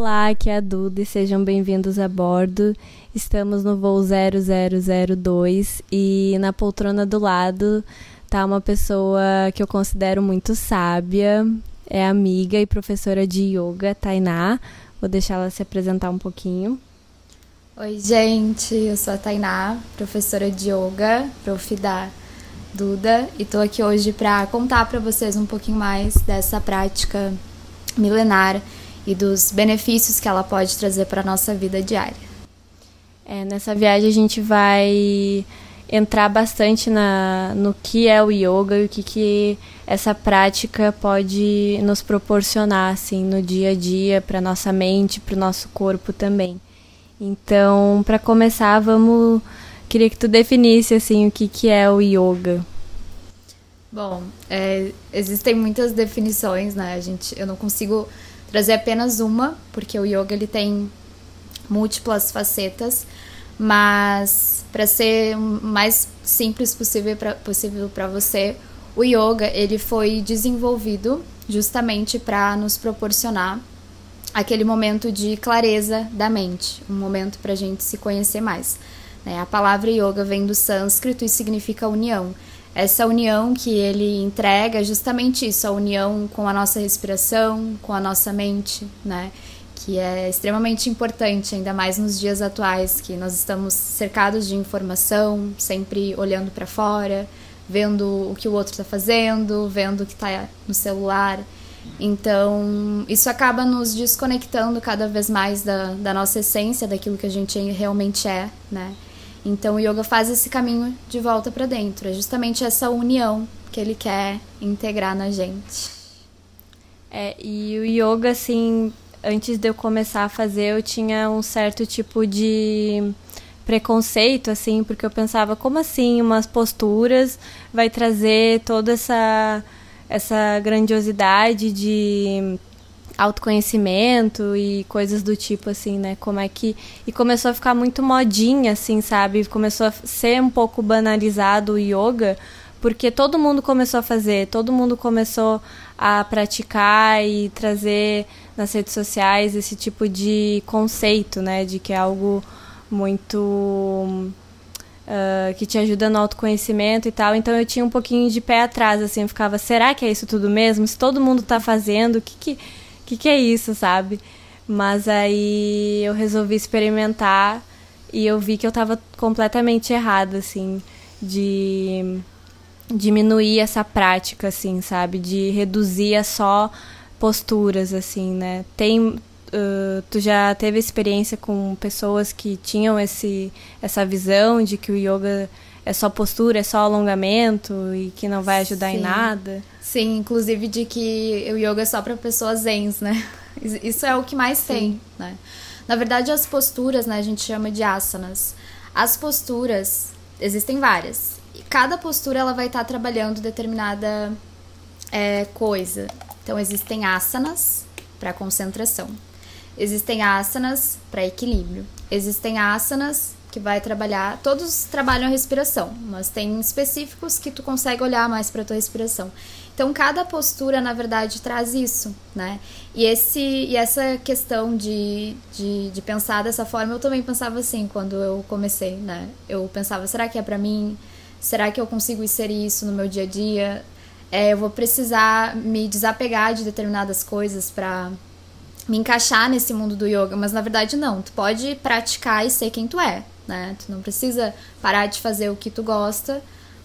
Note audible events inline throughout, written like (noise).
Olá, aqui é a Duda e sejam bem-vindos a bordo. Estamos no voo 0002 e na poltrona do lado tá uma pessoa que eu considero muito sábia, é amiga e professora de yoga, Tainá. Vou deixar ela se apresentar um pouquinho. Oi, gente, eu sou a Tainá, professora de yoga, prof da Duda, e tô aqui hoje para contar para vocês um pouquinho mais dessa prática milenar e dos benefícios que ela pode trazer para a nossa vida diária. É, nessa viagem a gente vai entrar bastante na, no que é o yoga e o que, que essa prática pode nos proporcionar assim no dia a dia para nossa mente, para o nosso corpo também. Então, para começar, vamos queria que tu definisse assim o que, que é o yoga. Bom, é, existem muitas definições, né? A gente, eu não consigo trazer apenas uma, porque o yoga ele tem múltiplas facetas, mas para ser o mais simples possível para possível você, o yoga ele foi desenvolvido justamente para nos proporcionar aquele momento de clareza da mente, um momento para a gente se conhecer mais. Né? A palavra yoga vem do sânscrito e significa união essa união que ele entrega é justamente isso, a união com a nossa respiração, com a nossa mente, né? Que é extremamente importante, ainda mais nos dias atuais, que nós estamos cercados de informação, sempre olhando para fora, vendo o que o outro está fazendo, vendo o que está no celular. Então, isso acaba nos desconectando cada vez mais da, da nossa essência, daquilo que a gente realmente é, né? Então o yoga faz esse caminho de volta para dentro, é justamente essa união que ele quer integrar na gente. É, e o yoga assim, antes de eu começar a fazer, eu tinha um certo tipo de preconceito assim, porque eu pensava, como assim umas posturas vai trazer toda essa essa grandiosidade de autoconhecimento e coisas do tipo assim, né? Como é que e começou a ficar muito modinha assim, sabe? Começou a ser um pouco banalizado o yoga, porque todo mundo começou a fazer, todo mundo começou a praticar e trazer nas redes sociais esse tipo de conceito, né, de que é algo muito uh, que te ajuda no autoconhecimento e tal. Então eu tinha um pouquinho de pé atrás, assim, eu ficava, será que é isso tudo mesmo? Se todo mundo está fazendo, o que que que, que é isso, sabe? Mas aí eu resolvi experimentar e eu vi que eu estava completamente errada, assim, de diminuir essa prática, assim, sabe? De reduzir a só posturas, assim, né? Tem, uh, tu já teve experiência com pessoas que tinham esse, essa visão de que o yoga é só postura, é só alongamento e que não vai ajudar Sim. em nada? Sim, inclusive de que o yoga é só para pessoas zens, né? Isso é o que mais Sim. tem, né? Na verdade, as posturas, né, a gente chama de asanas. As posturas, existem várias. E cada postura ela vai estar tá trabalhando determinada é, coisa. Então, existem asanas para concentração. Existem asanas para equilíbrio. Existem asanas que vai trabalhar, todos trabalham a respiração, mas tem específicos que tu consegue olhar mais para tua respiração. Então, cada postura, na verdade, traz isso, né? E, esse, e essa questão de, de, de pensar dessa forma, eu também pensava assim quando eu comecei, né? Eu pensava, será que é para mim? Será que eu consigo inserir isso no meu dia a dia? É, eu vou precisar me desapegar de determinadas coisas para me encaixar nesse mundo do yoga, mas na verdade não. Tu pode praticar e ser quem tu é, né? Tu não precisa parar de fazer o que tu gosta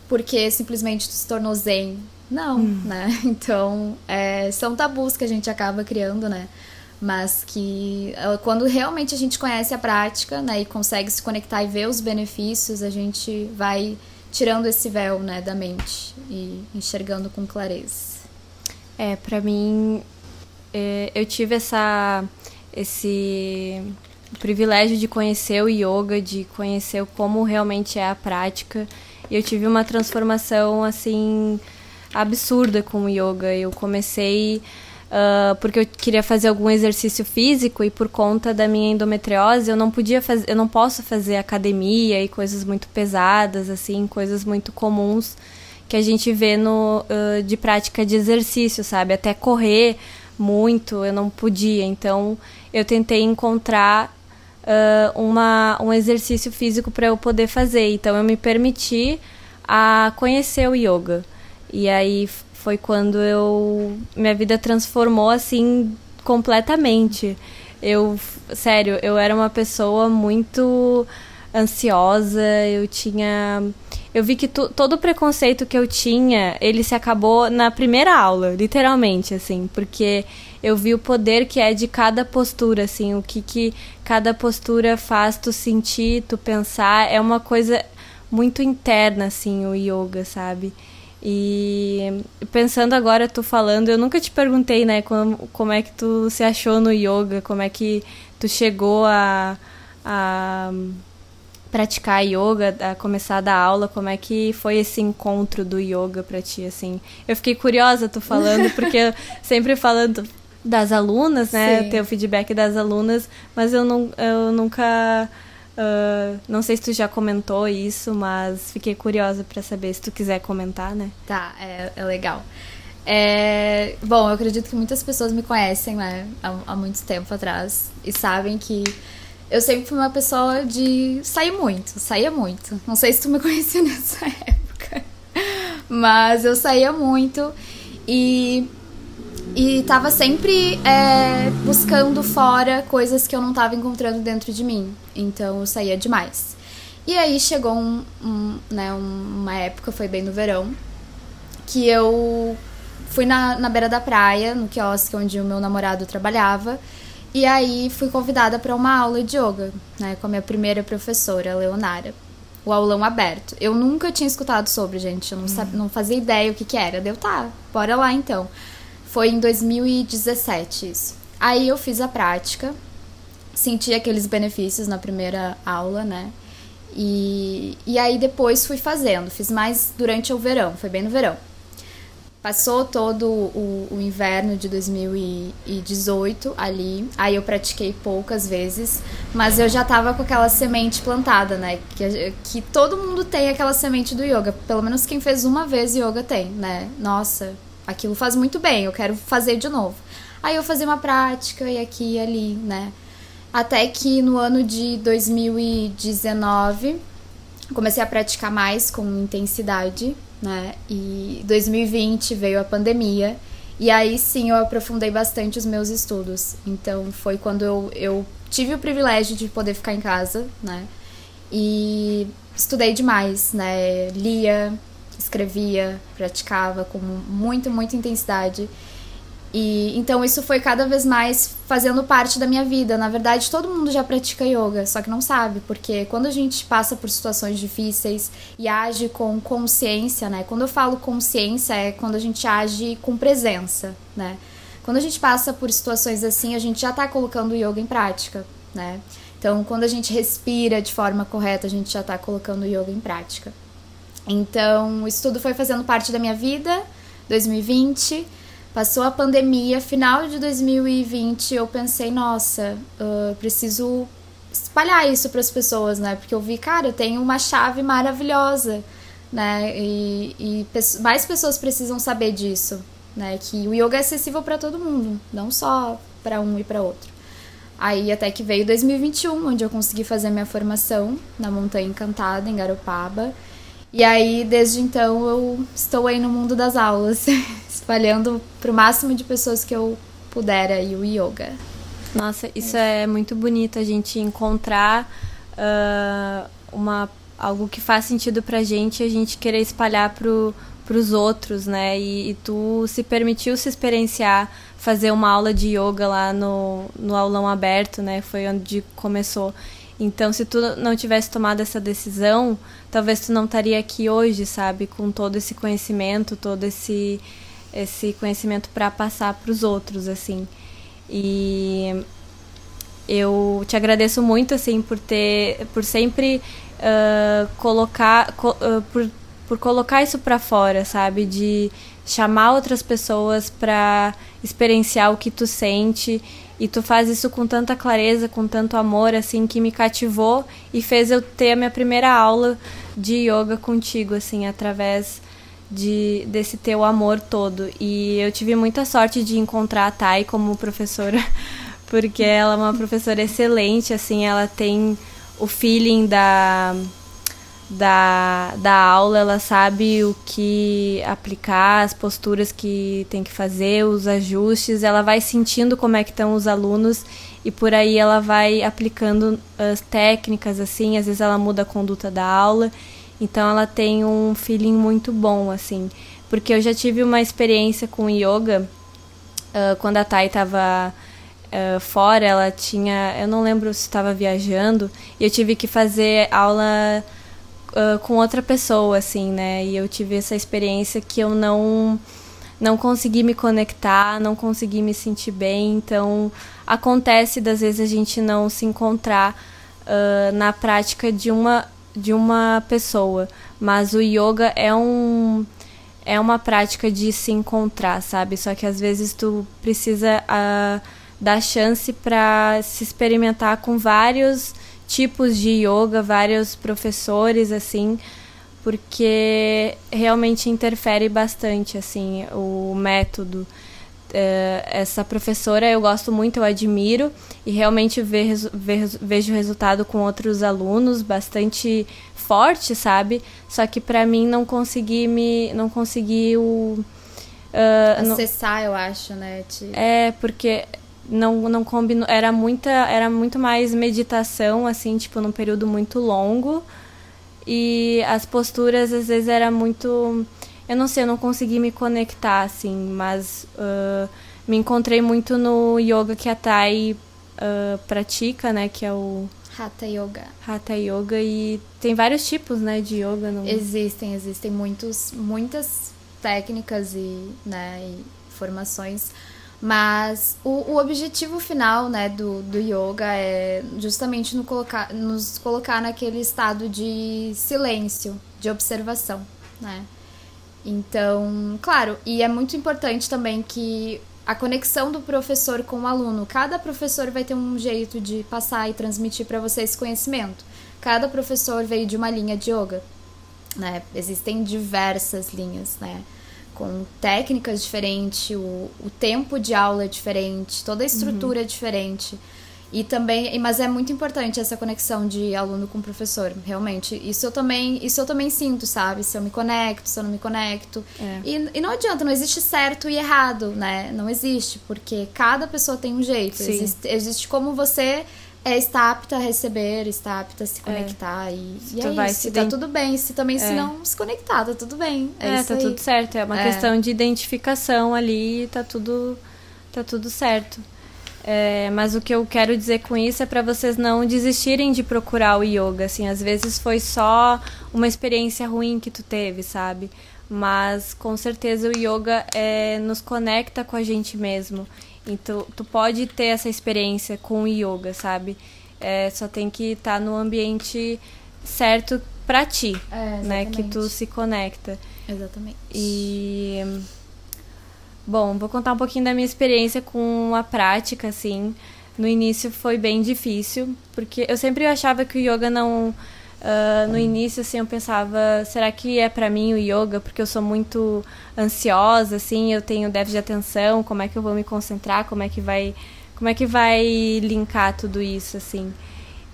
porque simplesmente tu se tornou zen não, hum. né? (laughs) Então, é, são tabus que a gente acaba criando, né? Mas que é, quando realmente a gente conhece a prática, né, e consegue se conectar e ver os benefícios, a gente vai tirando esse véu, né, da mente e enxergando com clareza. É, para mim, é, eu tive essa esse privilégio de conhecer o yoga, de conhecer como realmente é a prática. E eu tive uma transformação assim absurda com o yoga. Eu comecei uh, porque eu queria fazer algum exercício físico e por conta da minha endometriose eu não podia fazer, eu não posso fazer academia e coisas muito pesadas assim, coisas muito comuns que a gente vê no uh, de prática de exercício, sabe? Até correr muito, eu não podia. Então, eu tentei encontrar uh, uma, um exercício físico para eu poder fazer. Então, eu me permiti a conhecer o yoga. E aí foi quando eu minha vida transformou assim completamente. Eu, sério, eu era uma pessoa muito ansiosa, eu tinha eu vi que tu, todo o preconceito que eu tinha, ele se acabou na primeira aula, literalmente, assim, porque eu vi o poder que é de cada postura, assim, o que, que cada postura faz tu sentir, tu pensar, é uma coisa muito interna, assim, o yoga, sabe? E pensando agora, tu falando, eu nunca te perguntei, né, como, como é que tu se achou no yoga, como é que tu chegou a, a praticar yoga, a começar a dar aula, como é que foi esse encontro do yoga para ti, assim? Eu fiquei curiosa tu falando, (laughs) porque sempre falando das alunas, né, Sim. ter o feedback das alunas, mas eu, não, eu nunca Uh, não sei se tu já comentou isso, mas fiquei curiosa para saber se tu quiser comentar, né? Tá, é, é legal. É, bom, eu acredito que muitas pessoas me conhecem, né, há, há muito tempo atrás e sabem que eu sempre fui uma pessoa de sair muito, saía muito. Não sei se tu me (laughs) conhecia nessa época, mas eu saía muito e e tava sempre é, buscando fora coisas que eu não tava encontrando dentro de mim. Então eu saía demais. E aí chegou um, um, né, uma época, foi bem no verão, que eu fui na, na beira da praia, no quiosque onde o meu namorado trabalhava. E aí fui convidada para uma aula de yoga, né, com a minha primeira professora, Leonara. O aulão aberto. Eu nunca tinha escutado sobre, gente. Eu não, sabia, não fazia ideia o que, que era. Deu, tá, bora lá então. Foi em 2017 isso. Aí eu fiz a prática, senti aqueles benefícios na primeira aula, né? E, e aí depois fui fazendo, fiz mais durante o verão, foi bem no verão. Passou todo o, o, inverno de 2018 ali, aí eu pratiquei poucas vezes, mas eu já tava com aquela semente plantada, né? Que, que todo mundo tem aquela semente do yoga, pelo menos quem fez uma vez yoga tem, né? Nossa, aquilo faz muito bem, eu quero fazer de novo. Aí eu fazia uma prática e aqui e ali, né? Até que no ano de 2019 comecei a praticar mais com intensidade, né? E 2020 veio a pandemia e aí sim eu aprofundei bastante os meus estudos. Então foi quando eu, eu tive o privilégio de poder ficar em casa, né? E estudei demais, né? Lia, escrevia, praticava com muito, muita intensidade. E então isso foi cada vez mais fazendo parte da minha vida. Na verdade, todo mundo já pratica yoga, só que não sabe, porque quando a gente passa por situações difíceis e age com consciência, né? Quando eu falo consciência é quando a gente age com presença, né? Quando a gente passa por situações assim, a gente já está colocando o yoga em prática, né? Então, quando a gente respira de forma correta, a gente já está colocando o yoga em prática. Então, isso tudo foi fazendo parte da minha vida, 2020. Passou a pandemia, final de 2020, eu pensei, nossa, uh, preciso espalhar isso para as pessoas, né? Porque eu vi, cara, eu tenho uma chave maravilhosa, né? E, e mais pessoas precisam saber disso, né? Que o yoga é acessível para todo mundo, não só para um e para outro. Aí até que veio 2021, onde eu consegui fazer minha formação na Montanha Encantada, em Garopaba. E aí, desde então, eu estou aí no mundo das aulas, (laughs) espalhando para o máximo de pessoas que eu puder aí o yoga. Nossa, isso é muito bonito, a gente encontrar uh, uma, algo que faz sentido pra gente a gente querer espalhar pro, pros outros, né? E, e, tu se permitiu se experienciar, fazer uma aula de yoga lá no, no aulão aberto, né? Foi onde começou. Então, se tu não tivesse tomado essa decisão, talvez tu não estaria aqui hoje, sabe, com todo esse conhecimento, todo esse esse conhecimento para passar para os outros, assim. E eu te agradeço muito, assim, por ter, por sempre uh, colocar, co, uh, por, por colocar isso para fora, sabe, de chamar outras pessoas para experienciar o que tu sente e tu faz isso com tanta clareza, com tanto amor, assim, que me cativou e fez eu ter a minha primeira aula de yoga contigo, assim, através de desse teu amor todo. E eu tive muita sorte de encontrar a Thay como professora, (laughs) porque ela é uma professora excelente, assim, ela tem o feeling da da, da aula, ela sabe o que aplicar, as posturas que tem que fazer, os ajustes, ela vai sentindo como é que estão os alunos e por aí ela vai aplicando as técnicas assim, às vezes ela muda a conduta da aula então ela tem um feeling muito bom, assim. Porque eu já tive uma experiência com yoga uh, quando a Thay estava uh, fora, ela tinha. Eu não lembro se estava viajando, e eu tive que fazer aula uh, com outra pessoa, assim, né? E eu tive essa experiência que eu não. Não consegui me conectar, não consegui me sentir bem, então acontece das vezes a gente não se encontrar na prática de uma de uma pessoa, mas o yoga é um é uma prática de se encontrar, sabe? Só que às vezes tu precisa uh, dar chance para se experimentar com vários tipos de yoga, vários professores assim, porque realmente interfere bastante assim o método. Uh, essa professora eu gosto muito, eu admiro e realmente ve ve vejo resultado com outros alunos bastante forte, sabe? Só que para mim não consegui me não consegui o uh, acessar, não... eu acho, né? Te... É, porque não não combinou, era muita era muito mais meditação assim, tipo num período muito longo. E as posturas às vezes era muito eu não sei, eu não consegui me conectar, assim, mas uh, me encontrei muito no yoga que a Thay uh, pratica, né? Que é o. Hatha Yoga. Hatha Yoga e tem vários tipos, né, de yoga. No... Existem, existem muitos, muitas técnicas e, né, e formações. Mas o, o objetivo final, né, do, do yoga é justamente no colocar, nos colocar naquele estado de silêncio, de observação, né? Então, claro, e é muito importante também que a conexão do professor com o aluno. Cada professor vai ter um jeito de passar e transmitir para você esse conhecimento. Cada professor veio de uma linha de yoga, né? Existem diversas linhas, né? Com técnicas diferentes, o, o tempo de aula é diferente, toda a estrutura uhum. é diferente. E também, mas é muito importante essa conexão de aluno com professor, realmente. Isso eu também, isso eu também sinto, sabe? Se eu me conecto, se eu não me conecto. É. E, e não adianta, não existe certo e errado, né? Não existe, porque cada pessoa tem um jeito. Existe, existe como você é, está apta a receber, está apta a se é. conectar. É. E, e é vai isso, tá tudo bem. Se também, é. se não se conectar, tá tudo bem. É, é tá aí. tudo certo. É uma é. questão de identificação ali, tá tudo, tá tudo certo. É, mas o que eu quero dizer com isso é para vocês não desistirem de procurar o yoga. Assim, às vezes foi só uma experiência ruim que tu teve, sabe? Mas com certeza o yoga é, nos conecta com a gente mesmo. Então tu pode ter essa experiência com o yoga, sabe? É, só tem que estar tá no ambiente certo para ti, é, né? Que tu se conecta. Exatamente. E Bom, vou contar um pouquinho da minha experiência com a prática, assim. No início foi bem difícil, porque eu sempre achava que o yoga não. Uh, no início, assim, eu pensava, será que é para mim o yoga? Porque eu sou muito ansiosa, assim, eu tenho déficit de atenção, como é que eu vou me concentrar, como é que vai, como é que vai linkar tudo isso, assim.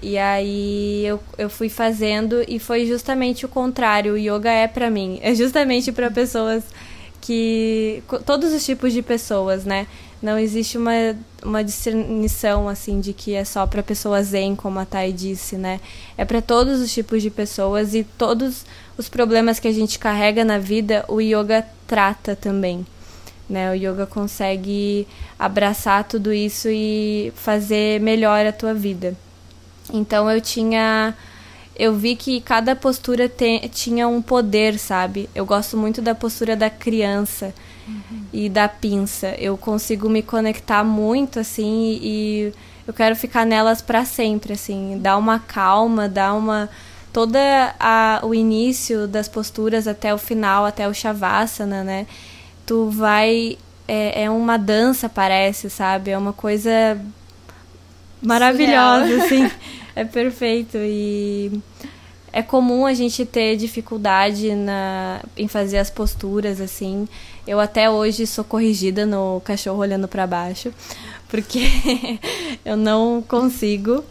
E aí eu, eu fui fazendo e foi justamente o contrário, o yoga é para mim, é justamente para pessoas que todos os tipos de pessoas, né? Não existe uma, uma discernição assim de que é só para pessoas zen, como a Thay disse, né? É para todos os tipos de pessoas e todos os problemas que a gente carrega na vida, o yoga trata também. Né? O yoga consegue abraçar tudo isso e fazer melhor a tua vida. Então eu tinha eu vi que cada postura te, tinha um poder, sabe? Eu gosto muito da postura da criança uhum. e da pinça. Eu consigo me conectar muito, assim, e eu quero ficar nelas para sempre, assim. Dar uma calma, dar uma. Toda a, o início das posturas até o final, até o Shavasana, né? Tu vai. É, é uma dança, parece, sabe? É uma coisa maravilhosa, Surreal. assim. (laughs) É perfeito. E é comum a gente ter dificuldade na, em fazer as posturas assim. Eu até hoje sou corrigida no cachorro olhando para baixo, (laughs) porque (laughs) eu não consigo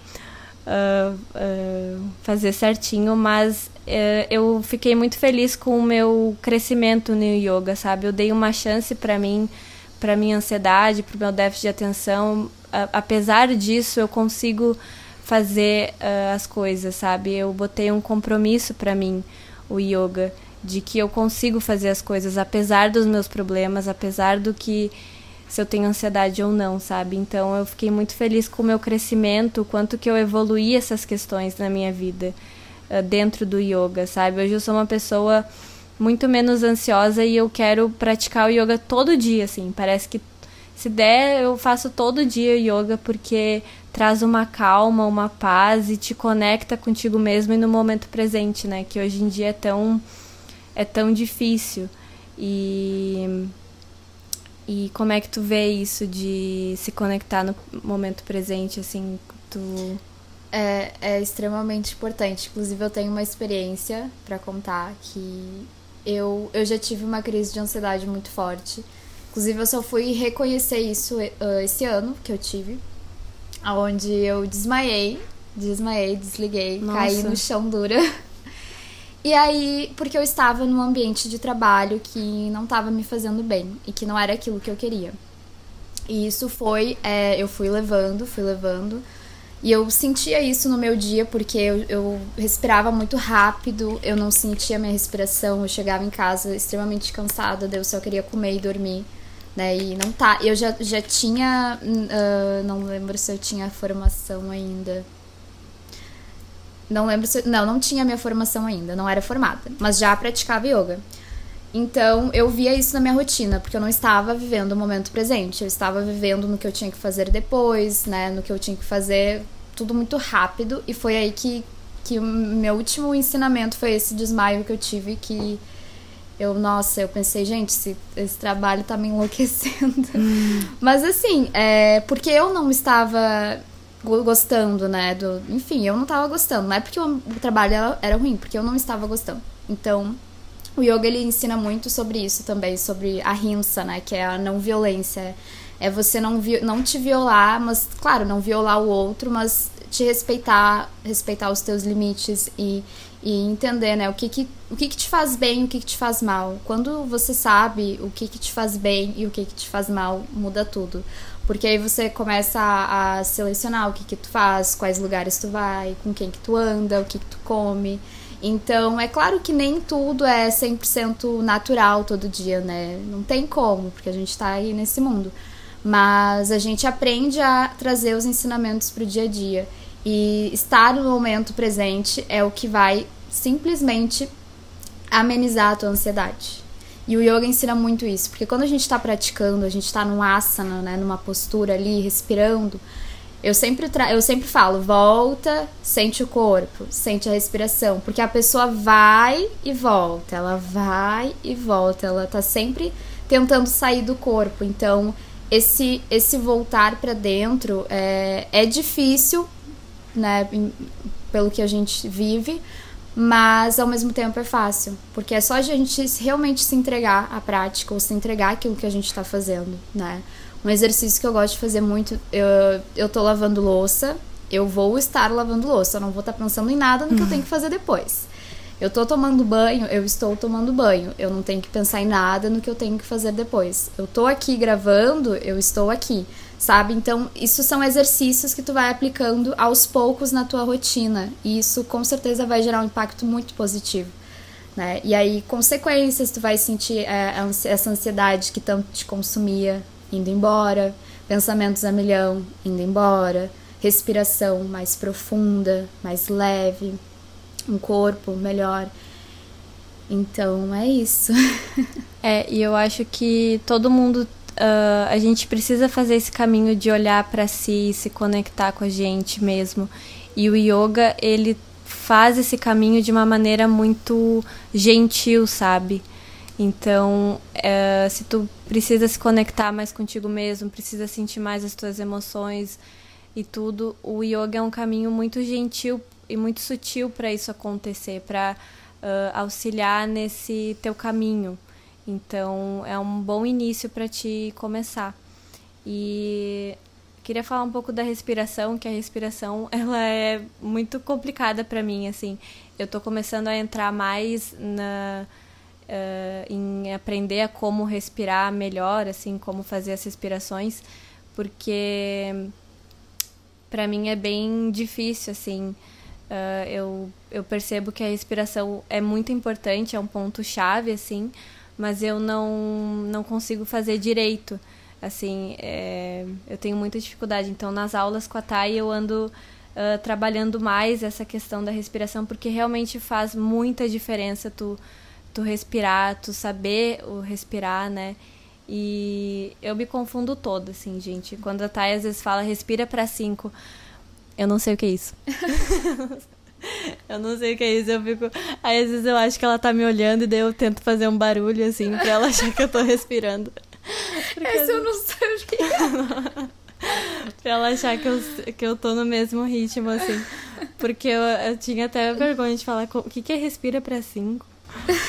uh, uh, fazer certinho, mas uh, eu fiquei muito feliz com o meu crescimento no yoga, sabe? Eu dei uma chance para mim, para minha ansiedade, para o meu déficit de atenção. apesar disso, eu consigo fazer uh, as coisas, sabe? Eu botei um compromisso para mim, o yoga, de que eu consigo fazer as coisas apesar dos meus problemas, apesar do que se eu tenho ansiedade ou não, sabe? Então eu fiquei muito feliz com o meu crescimento, o quanto que eu evoluí essas questões na minha vida uh, dentro do yoga, sabe? Hoje eu sou uma pessoa muito menos ansiosa e eu quero praticar o yoga todo dia, assim. Parece que se der, eu faço todo dia yoga porque traz uma calma, uma paz e te conecta contigo mesmo e no momento presente, né? Que hoje em dia é tão é tão difícil. E e como é que tu vê isso de se conectar no momento presente, assim, tu é, é extremamente importante. Inclusive, eu tenho uma experiência para contar que eu, eu já tive uma crise de ansiedade muito forte. Inclusive, eu só fui reconhecer isso uh, esse ano que eu tive, onde eu desmaiei, desmaiei, desliguei, Nossa. caí no chão dura. (laughs) E aí, porque eu estava num ambiente de trabalho que não estava me fazendo bem e que não era aquilo que eu queria. E isso foi, é, eu fui levando, fui levando. E eu sentia isso no meu dia porque eu, eu, respirava muito rápido, eu não sentia minha respiração, eu chegava em casa extremamente cansada, eu só queria comer e dormir né? E não tá. Eu já, já tinha. Uh, não lembro se eu tinha formação ainda. Não lembro se. Não, não tinha minha formação ainda, não era formada. Mas já praticava yoga. Então eu via isso na minha rotina, porque eu não estava vivendo o momento presente. Eu estava vivendo no que eu tinha que fazer depois, né? No que eu tinha que fazer, tudo muito rápido. E foi aí que, que o meu último ensinamento foi esse desmaio que eu tive que eu, nossa, eu pensei, gente, esse, esse trabalho tá me enlouquecendo. Hum. (laughs) Mas assim, é, porque eu não estava gostando, né? Do, enfim, eu não estava gostando. Não é porque o, o trabalho era, era ruim, porque eu não estava gostando. Então, o yoga ele ensina muito sobre isso também, sobre a rinsa, né? Que é a não violência. É você não, vi, não te violar, mas, claro, não violar o outro, mas te respeitar, respeitar os teus limites e, e entender, né, o que que, o que que te faz bem, o que que te faz mal. Quando você sabe o que que te faz bem e o que que te faz mal, muda tudo. Porque aí você começa a, a selecionar o que que tu faz, quais lugares tu vai, com quem que tu anda, o que que tu come. Então, é claro que nem tudo é 100% natural todo dia, né? Não tem como, porque a gente tá aí nesse mundo. Mas a gente aprende a trazer os ensinamentos pro dia a dia. E estar no momento presente é o que vai simplesmente amenizar a tua ansiedade. E o yoga ensina muito isso, porque quando a gente está praticando, a gente está num asana, né, numa postura ali, respirando, eu sempre, tra eu sempre falo, volta, sente o corpo, sente a respiração, porque a pessoa vai e volta, ela vai e volta, ela tá sempre tentando sair do corpo. Então, esse, esse voltar para dentro é, é difícil né, pelo que a gente vive, mas ao mesmo tempo é fácil, porque é só a gente realmente se entregar à prática ou se entregar aquilo que a gente está fazendo, né? Um exercício que eu gosto de fazer muito, eu, eu tô lavando louça, eu vou estar lavando louça, eu não vou estar tá pensando em nada no que eu tenho que fazer depois. Eu tô tomando banho, eu estou tomando banho. Eu não tenho que pensar em nada no que eu tenho que fazer depois. Eu tô aqui gravando, eu estou aqui sabe? Então, isso são exercícios que tu vai aplicando aos poucos na tua rotina, e isso com certeza vai gerar um impacto muito positivo. Né? E aí, consequências, tu vai sentir é, essa ansiedade que tanto te consumia indo embora, pensamentos a milhão indo embora, respiração mais profunda, mais leve, um corpo melhor. Então é isso. (laughs) é, e eu acho que todo mundo uh, a gente precisa fazer esse caminho de olhar para si, se conectar com a gente mesmo. E o yoga, ele faz esse caminho de uma maneira muito gentil, sabe? Então, uh, se tu precisa se conectar mais contigo mesmo, precisa sentir mais as tuas emoções e tudo, o yoga é um caminho muito gentil e muito sutil para isso acontecer, para uh, auxiliar nesse teu caminho. Então é um bom início para te começar. E queria falar um pouco da respiração, que a respiração (laughs) ela é muito complicada para mim, assim. Eu estou começando a entrar mais na uh, em aprender a como respirar melhor, assim, como fazer as respirações, porque para mim é bem difícil, assim. Uh, eu, eu percebo que a respiração é muito importante, é um ponto chave, assim, mas eu não, não consigo fazer direito assim, é, eu tenho muita dificuldade. Então, nas aulas com a Thay, eu ando uh, trabalhando mais essa questão da respiração, porque realmente faz muita diferença tu tu respirar, tu saber o respirar, né? E eu me confundo toda, assim, gente. Quando a Thay às vezes fala respira para cinco, eu não sei o que é isso. (laughs) eu não sei o que é isso, eu fico. Aí às vezes eu acho que ela tá me olhando e daí eu tento fazer um barulho, assim, pra ela achar que eu tô respirando. Porque eu não sei o que é. (laughs) pra ela achar que eu, que eu tô no mesmo ritmo, assim. Porque eu, eu tinha até vergonha de falar o que, que é respira para cinco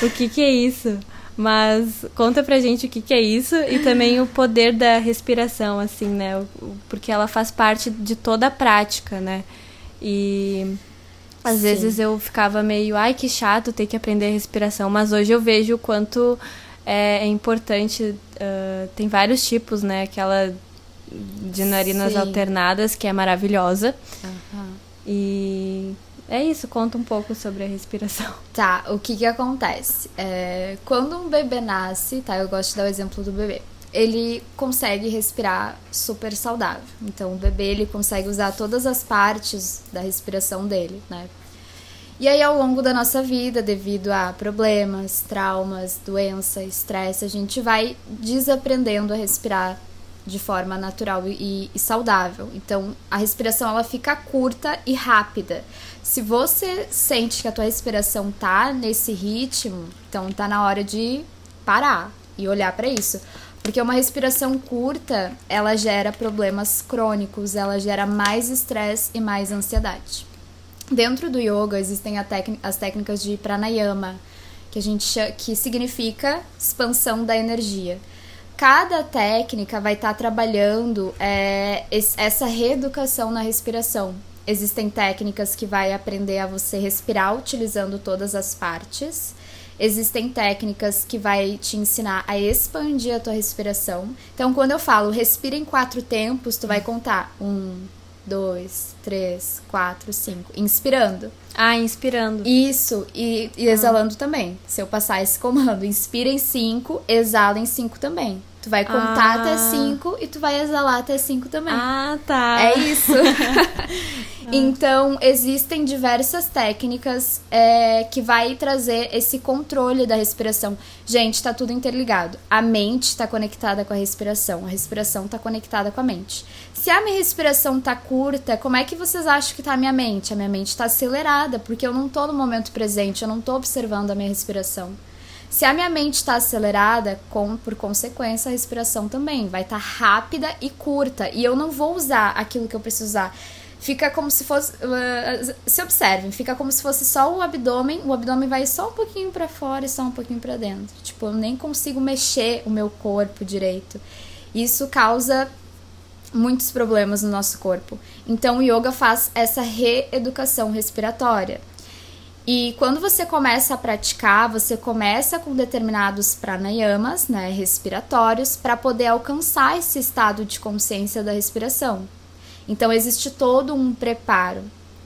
o que, que é isso. Mas conta pra gente o que, que é isso e também o poder da respiração, assim, né? Porque ela faz parte de toda a prática, né? E às Sim. vezes eu ficava meio, ai, que chato ter que aprender a respiração, mas hoje eu vejo o quanto é, é importante. Uh, tem vários tipos, né? Aquela de narinas Sim. alternadas, que é maravilhosa. Uhum. E é isso, conta um pouco sobre a respiração. (laughs) Tá, o que que acontece? É, quando um bebê nasce, tá? Eu gosto de dar o exemplo do bebê. Ele consegue respirar super saudável. Então, o bebê ele consegue usar todas as partes da respiração dele, né? E aí, ao longo da nossa vida, devido a problemas, traumas, doença, estresse, a gente vai desaprendendo a respirar de forma natural e, e, saudável. Então, a respiração ela fica curta e rápida. Se você sente que a tua respiração tá nesse ritmo, então tá na hora de parar e olhar para isso. Porque uma respiração curta, ela gera problemas crônicos, ela gera mais estresse e mais ansiedade. Dentro do yoga existem as técnicas de pranayama, que a gente que significa expansão da energia cada técnica vai estar tá trabalhando é, essa reeducação na respiração. Existem técnicas que vai aprender a você respirar utilizando todas as partes. Existem técnicas que vai te ensinar a expandir a tua respiração. Então, quando eu falo respira em quatro tempos, tu vai contar um, dois, três, quatro, cinco. Inspirando. Ah, inspirando. Isso, e, e exalando ah. também. Se eu passar esse comando, inspira em cinco, exala em cinco também. Tu vai contar ah. até 5 e tu vai exalar até 5 também. Ah, tá. É isso. (laughs) (laughs) então, existem diversas técnicas é, que vai trazer esse controle da respiração. Gente, tá tudo interligado. A mente está conectada com a respiração. A respiração está conectada com a mente. Se a minha respiração tá curta, como é que vocês acham que tá a minha mente? A minha mente está acelerada, porque eu não tô no momento presente, eu não tô observando a minha respiração. Se a minha mente está acelerada, com, por consequência, a respiração também vai estar tá rápida e curta. E eu não vou usar aquilo que eu preciso usar. Fica como se fosse. Uh, se observem, fica como se fosse só o abdômen. O abdômen vai só um pouquinho para fora e só um pouquinho para dentro. Tipo, eu nem consigo mexer o meu corpo direito. Isso causa muitos problemas no nosso corpo. Então, o yoga faz essa reeducação respiratória. E quando você começa a praticar, você começa com determinados pranayamas, né, respiratórios, para poder alcançar esse estado de consciência da respiração. Então existe todo um preparo,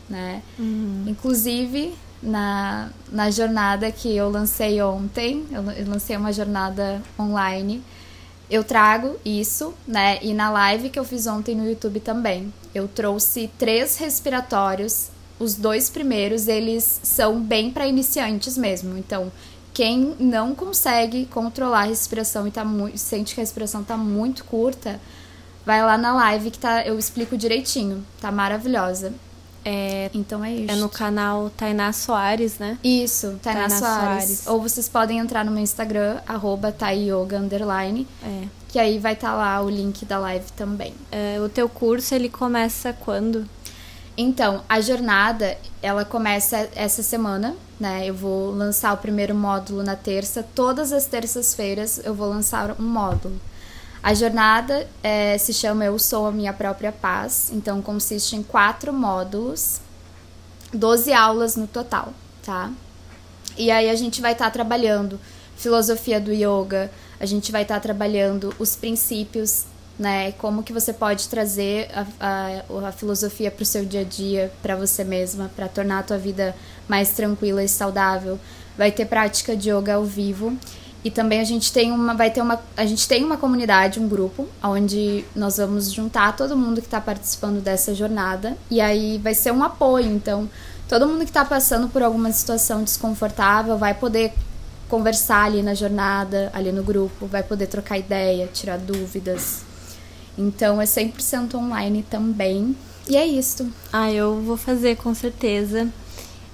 né? Uhum. Inclusive na, na jornada que eu lancei ontem, eu, eu lancei uma jornada online. Eu trago isso, né? E na live que eu fiz ontem no YouTube também, eu trouxe três respiratórios os dois primeiros, eles são bem para iniciantes mesmo. Então, quem não consegue controlar a respiração e tá muito, sente que a respiração tá muito curta, vai lá na live que tá, eu explico direitinho. Tá maravilhosa. É, então é isso. É no canal Tainá Soares, né? Isso, Tainá, Tainá Soares. Soares. Ou vocês podem entrar no meu Instagram, arroba Taioga, underline. É. Que aí vai estar tá lá o link da live também. É, o teu curso, ele começa quando? Então, a jornada, ela começa essa semana, né? Eu vou lançar o primeiro módulo na terça. Todas as terças-feiras eu vou lançar um módulo. A jornada é, se chama Eu Sou a Minha Própria Paz. Então, consiste em quatro módulos, 12 aulas no total, tá? E aí a gente vai estar tá trabalhando filosofia do yoga, a gente vai estar tá trabalhando os princípios né? Como que você pode trazer a, a, a filosofia para o seu dia a dia, para você mesma, para tornar a tua vida mais tranquila e saudável. Vai ter prática de yoga ao vivo e também a gente tem uma vai ter uma a gente tem uma comunidade, um grupo, onde nós vamos juntar todo mundo que está participando dessa jornada e aí vai ser um apoio. Então, todo mundo que está passando por alguma situação desconfortável vai poder conversar ali na jornada, ali no grupo, vai poder trocar ideia, tirar dúvidas. Então é 100% online também. E é isso. Ah, eu vou fazer com certeza.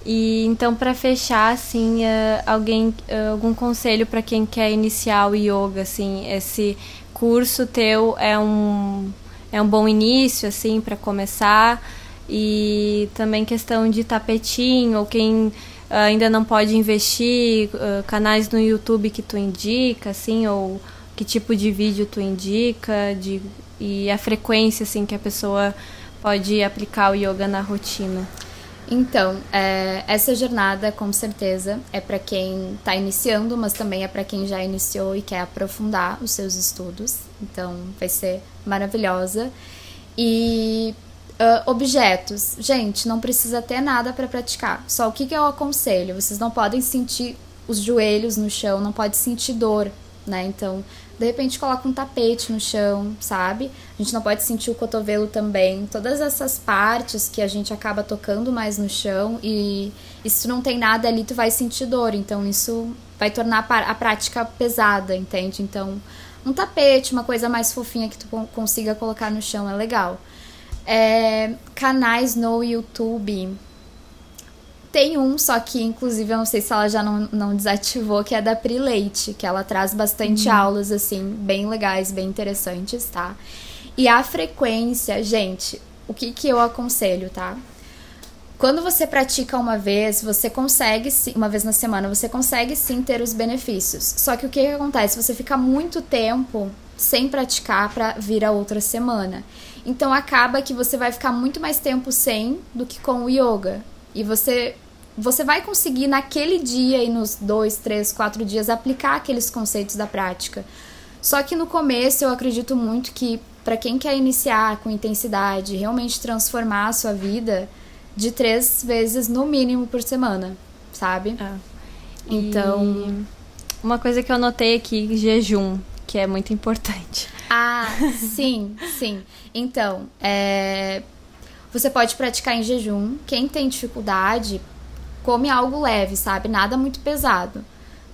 E então para fechar assim, uh, alguém uh, algum conselho para quem quer iniciar o yoga assim, esse curso teu é um é um bom início assim para começar e também questão de tapetinho ou quem uh, ainda não pode investir, canais no YouTube que tu indica assim ou que tipo de vídeo tu indica, de e a frequência assim que a pessoa pode aplicar o yoga na rotina? Então, é, essa jornada, com certeza, é para quem está iniciando, mas também é para quem já iniciou e quer aprofundar os seus estudos. Então, vai ser maravilhosa. E uh, objetos. Gente, não precisa ter nada para praticar. Só o que, que eu aconselho? Vocês não podem sentir os joelhos no chão, não pode sentir dor, né? Então, de repente coloca um tapete no chão, sabe? A gente não pode sentir o cotovelo também. Todas essas partes que a gente acaba tocando mais no chão e, e se não tem nada ali, tu vai sentir dor. Então isso vai tornar a prática pesada, entende? Então, um tapete, uma coisa mais fofinha que tu consiga colocar no chão é legal. É, canais no YouTube tem um, só que inclusive eu não sei se ela já não, não desativou, que é da Pri Leite, que ela traz bastante uhum. aulas, assim, bem legais, bem interessantes, tá? E a frequência, gente, o que, que eu aconselho, tá? Quando você pratica uma vez, você consegue, uma vez na semana, você consegue sim ter os benefícios. Só que o que, que acontece? Você fica muito tempo sem praticar para vir a outra semana. Então acaba que você vai ficar muito mais tempo sem do que com o yoga. E você você vai conseguir naquele dia e nos dois, três, quatro dias aplicar aqueles conceitos da prática. Só que no começo eu acredito muito que para quem quer iniciar com intensidade, realmente transformar a sua vida de três vezes no mínimo por semana, sabe? Ah. Então, e uma coisa que eu notei aqui, jejum, que é muito importante. Ah, sim, sim. Então, é, você pode praticar em jejum. Quem tem dificuldade, come algo leve, sabe? Nada muito pesado,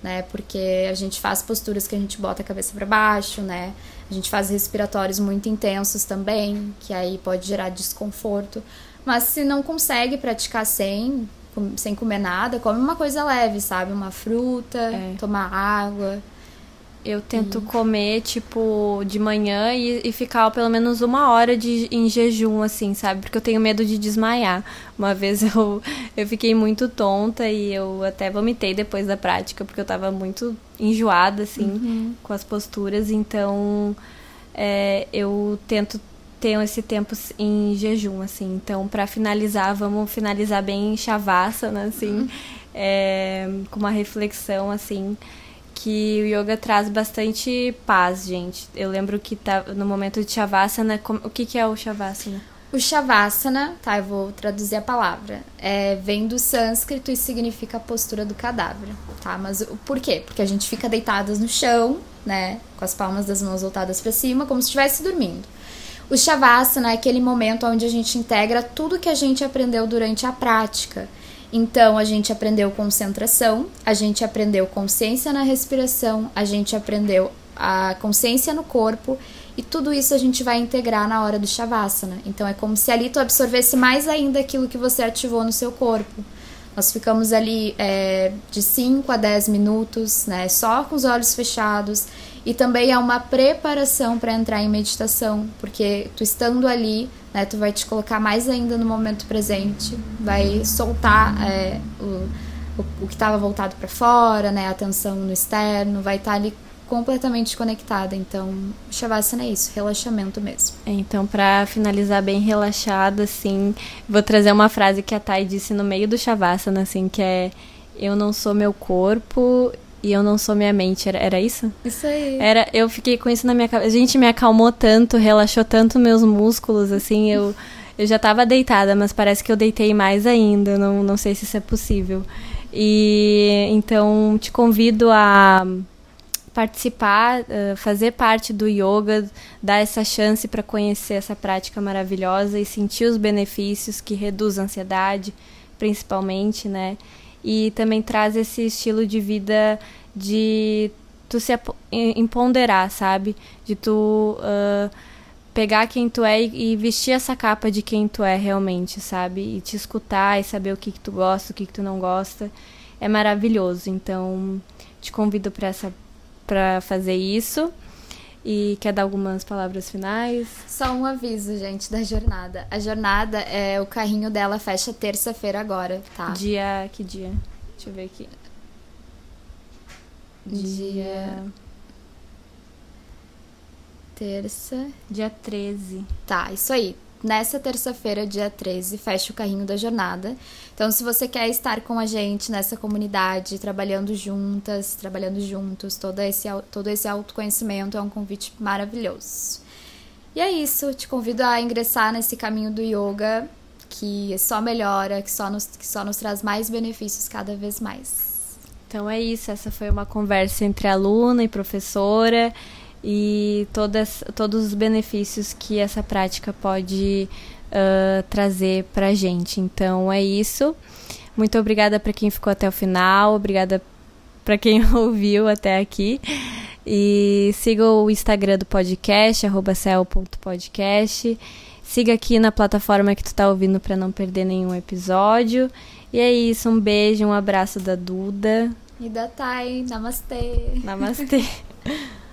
né? Porque a gente faz posturas que a gente bota a cabeça para baixo, né? A gente faz respiratórios muito intensos também, que aí pode gerar desconforto. Mas se não consegue praticar sem, sem comer nada, come uma coisa leve, sabe? Uma fruta, é. tomar água. Eu tento comer, tipo, de manhã e, e, ficar pelo menos uma hora de, em jejum, assim, sabe? Porque eu tenho medo de desmaiar. Uma vez eu, eu fiquei muito tonta e eu até vomitei depois da prática, porque eu tava muito enjoada, assim, uhum. com as posturas. Então, é, eu tento ter esse tempo em jejum, assim. Então, para finalizar, vamos finalizar bem em Shavasana, assim, uhum. é, com uma reflexão, assim que o yoga traz bastante paz, gente. Eu lembro que tá no momento de Shavasana, o que, que é o Shavasana? O Shavasana, tá, eu vou traduzir a palavra, é, vem do sânscrito e significa a postura do cadáver, tá? Mas por quê? Porque a gente fica deitadas no chão, né, com as palmas das mãos voltadas para cima, como se estivesse dormindo. O Shavasana é aquele momento onde a gente integra tudo que a gente aprendeu durante a prática. Então, a gente aprendeu concentração, a gente aprendeu consciência na respiração, a gente aprendeu a consciência no corpo e tudo isso a gente vai integrar na hora do Shavasana. Então, é como se ali tu absorvesse mais ainda aquilo que você ativou no seu corpo. Nós ficamos ali é, de 5 a 10 minutos, né? Só com os olhos fechados. E também é uma preparação para entrar em meditação, porque tu estando ali, né, tu vai te colocar mais ainda no momento presente, vai soltar é, o, o, o, que estava voltado para fora, né, a atenção no externo, vai estar tá ali completamente conectada. Então, Shavasana é isso, relaxamento mesmo. É, então, para finalizar bem relaxada, assim, vou trazer uma frase que a Thay disse no meio do Shavasana, assim, que é eu não sou meu corpo e eu não sou minha mente. Era, era isso? Isso aí. Era, eu fiquei com isso na minha cabeça. A gente me acalmou tanto, relaxou tanto meus músculos, assim, eu eu já estava deitada, mas parece que eu deitei mais ainda. Não, não sei se isso é possível. E então te convido a participar, uh, fazer parte do yoga, dar essa chance para conhecer essa prática maravilhosa e sentir os benefícios que reduz a ansiedade, principalmente, né? E também traz esse estilo de vida de tu se empoderar, sabe? De tu uh, pegar quem tu é e, vestir essa capa de quem tu é realmente, sabe? E te escutar e saber o que, que tu gosta, o que, que tu não gosta. É maravilhoso. Então, te convido para essa para fazer isso. E quer dar algumas palavras finais? Só um aviso, gente, da jornada. A jornada, é o carrinho dela fecha terça-feira agora, tá? Dia. Que dia? Deixa eu ver aqui. Dia. Terça. Dia 13. Tá, isso aí nessa terça-feira, dia 13, fecha o carrinho da jornada. Então, se você quer estar com a gente nessa comunidade, trabalhando juntas, trabalhando juntos, todo esse, todo esse autoconhecimento é um convite maravilhoso. E é isso, te convido a ingressar nesse caminho do yoga, que só melhora, que só nos, que só nos traz mais benefícios cada vez mais. Então é isso, essa foi uma conversa entre aluna e professora e todas, todos os benefícios que essa prática pode uh, trazer para a gente. Então é isso. Muito obrigada para quem ficou até o final, obrigada para quem (laughs) ouviu até aqui. E siga o Instagram do podcast, cel.podcast. Siga aqui na plataforma que tu está ouvindo para não perder nenhum episódio. E é isso, um beijo, um abraço da Duda. E da Thay. Namastê. Namastê. (laughs)